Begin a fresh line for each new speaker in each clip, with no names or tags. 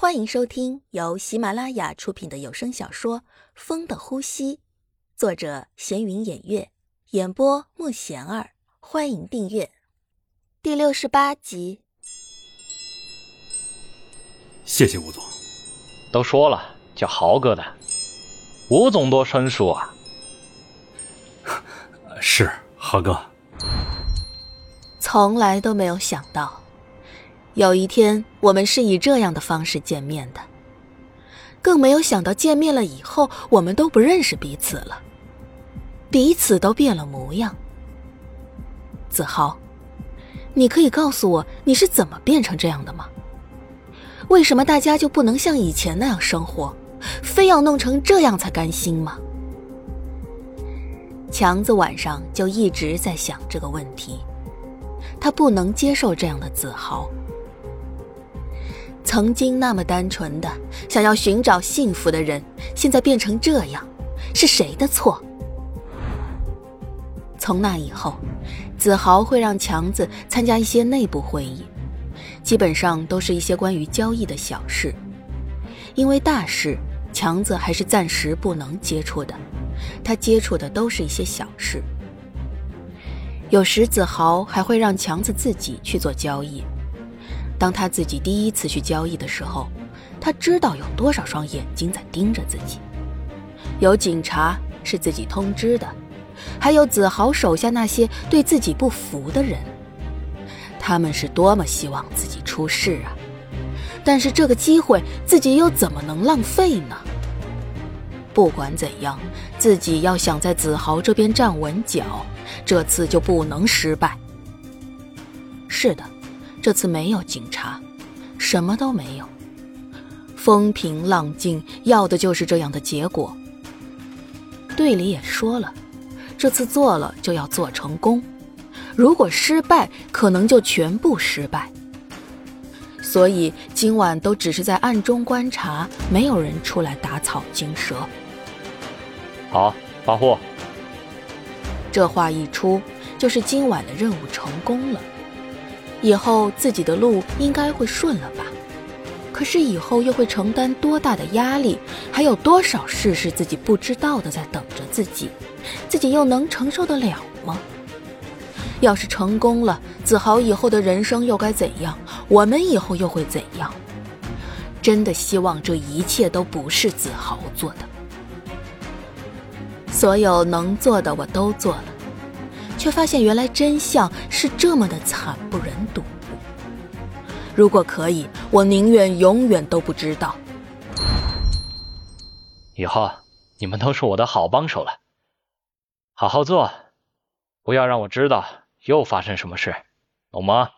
欢迎收听由喜马拉雅出品的有声小说《风的呼吸》，作者闲云掩月，演播慕贤儿。欢迎订阅第六十八集。
谢谢吴总。
都说了叫豪哥的，吴总多生疏啊。
是豪哥。
从来都没有想到。有一天，我们是以这样的方式见面的，更没有想到见面了以后，我们都不认识彼此了，彼此都变了模样。子豪，你可以告诉我你是怎么变成这样的吗？为什么大家就不能像以前那样生活，非要弄成这样才甘心吗？强子晚上就一直在想这个问题，他不能接受这样的子豪。曾经那么单纯的想要寻找幸福的人，现在变成这样，是谁的错？从那以后，子豪会让强子参加一些内部会议，基本上都是一些关于交易的小事，因为大事强子还是暂时不能接触的，他接触的都是一些小事。有时子豪还会让强子自己去做交易。当他自己第一次去交易的时候，他知道有多少双眼睛在盯着自己，有警察是自己通知的，还有子豪手下那些对自己不服的人，他们是多么希望自己出事啊！但是这个机会自己又怎么能浪费呢？不管怎样，自己要想在子豪这边站稳脚，这次就不能失败。是的。这次没有警察，什么都没有，风平浪静，要的就是这样的结果。队里也说了，这次做了就要做成功，如果失败，可能就全部失败。所以今晚都只是在暗中观察，没有人出来打草惊蛇。
好，发货。
这话一出，就是今晚的任务成功了。以后自己的路应该会顺了吧？可是以后又会承担多大的压力？还有多少事是自己不知道的在等着自己？自己又能承受得了吗？要是成功了，子豪以后的人生又该怎样？我们以后又会怎样？真的希望这一切都不是子豪做的。所有能做的我都做了。却发现原来真相是这么的惨不忍睹。如果可以，我宁愿永远都不知道。
以后你们都是我的好帮手了，好好做，不要让我知道又发生什么事，懂吗？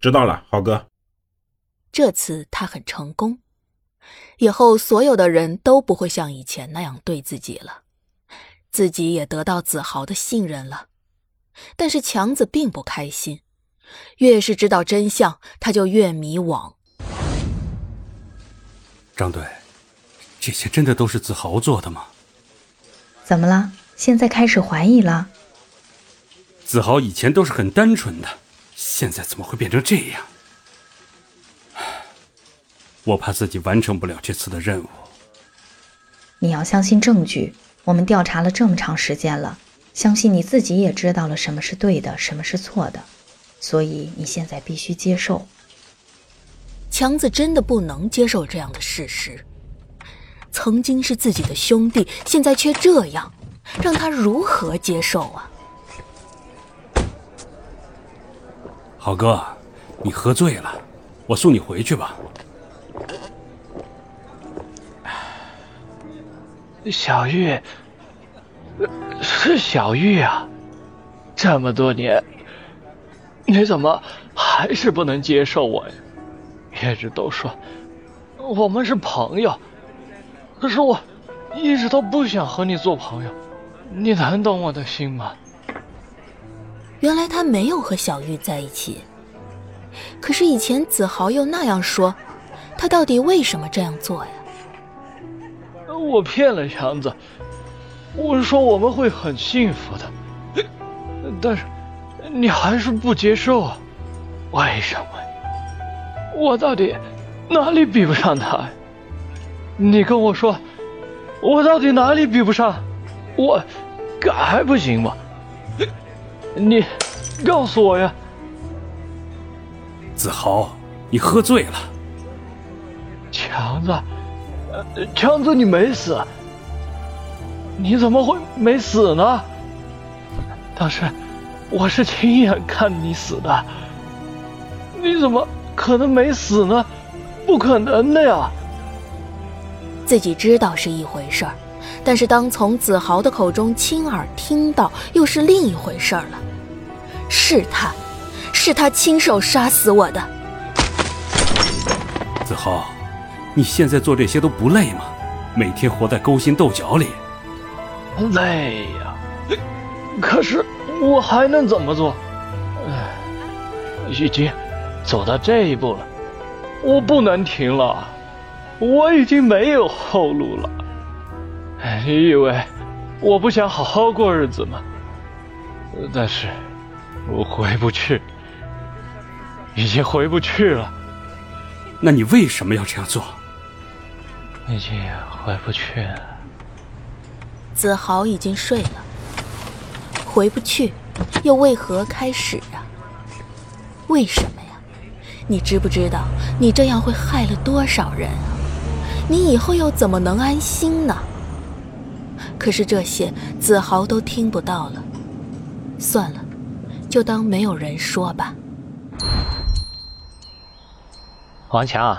知道了，浩哥。
这次他很成功，以后所有的人都不会像以前那样对自己了。自己也得到子豪的信任了，但是强子并不开心，越是知道真相，他就越迷惘。
张队，这些真的都是子豪做的吗？
怎么了？现在开始怀疑了？
子豪以前都是很单纯的，现在怎么会变成这样？我怕自己完成不了这次的任务。
你要相信证据。我们调查了这么长时间了，相信你自己也知道了什么是对的，什么是错的，所以你现在必须接受。
强子真的不能接受这样的事实，曾经是自己的兄弟，现在却这样，让他如何接受啊？
好哥，你喝醉了，我送你回去吧。
小玉，是小玉啊！这么多年，你怎么还是不能接受我呀？一直都说我们是朋友，可是我一直都不想和你做朋友，你能懂我的心吗？
原来他没有和小玉在一起，可是以前子豪又那样说，他到底为什么这样做呀？
我骗了强子，我说我们会很幸福的，但是你还是不接受啊？为什么？我到底哪里比不上他？你跟我说，我到底哪里比不上？我还不行吗？你告诉我呀！
子豪，你喝醉了。
强子，强子，你没死？你怎么会没死呢？当时我是亲眼看你死的，你怎么可能没死呢？不可能的呀！
自己知道是一回事儿，但是当从子豪的口中亲耳听到，又是另一回事儿了。是他，是他亲手杀死我的。
子豪，你现在做这些都不累吗？每天活在勾心斗角里。
累呀，可是我还能怎么做？唉，已经走到这一步了，我不能停了。我已经没有后路了。你以为我不想好好过日子吗？但是，我回不去，已经回不去了。
那你为什么要这样做？
已经回不去了。
子豪已经睡了，回不去，又为何开始啊？为什么呀？你知不知道，你这样会害了多少人啊？你以后又怎么能安心呢？可是这些子豪都听不到了，算了，就当没有人说吧。
王强，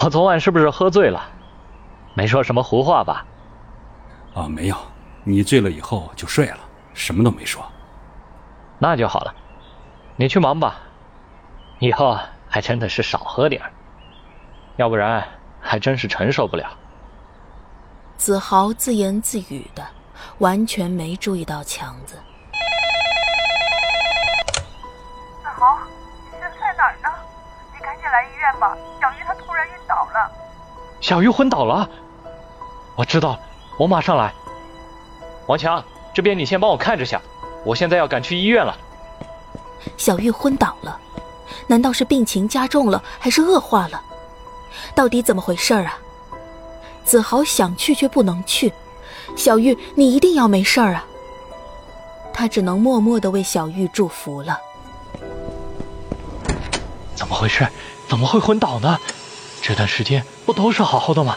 我昨晚是不是喝醉了？没说什么胡话吧？
啊，没有。你醉了以后就睡了，什么都没说。
那就好了，你去忙吧。以后还真的是少喝点要不然。还真是承受不了。
子豪自言自语的，完全没注意到强子。
子豪，你现在在哪儿呢？你赶紧来医院吧，小鱼她突然晕倒了。
小鱼昏倒了？我知道，我马上来。王强，这边你先帮我看着下，我现在要赶去医院了。
小玉昏倒了？难道是病情加重了，还是恶化了？到底怎么回事儿啊？子豪想去却不能去，小玉，你一定要没事儿啊！他只能默默的为小玉祝福了。
怎么回事？怎么会昏倒呢？这段时间不都是好好的吗？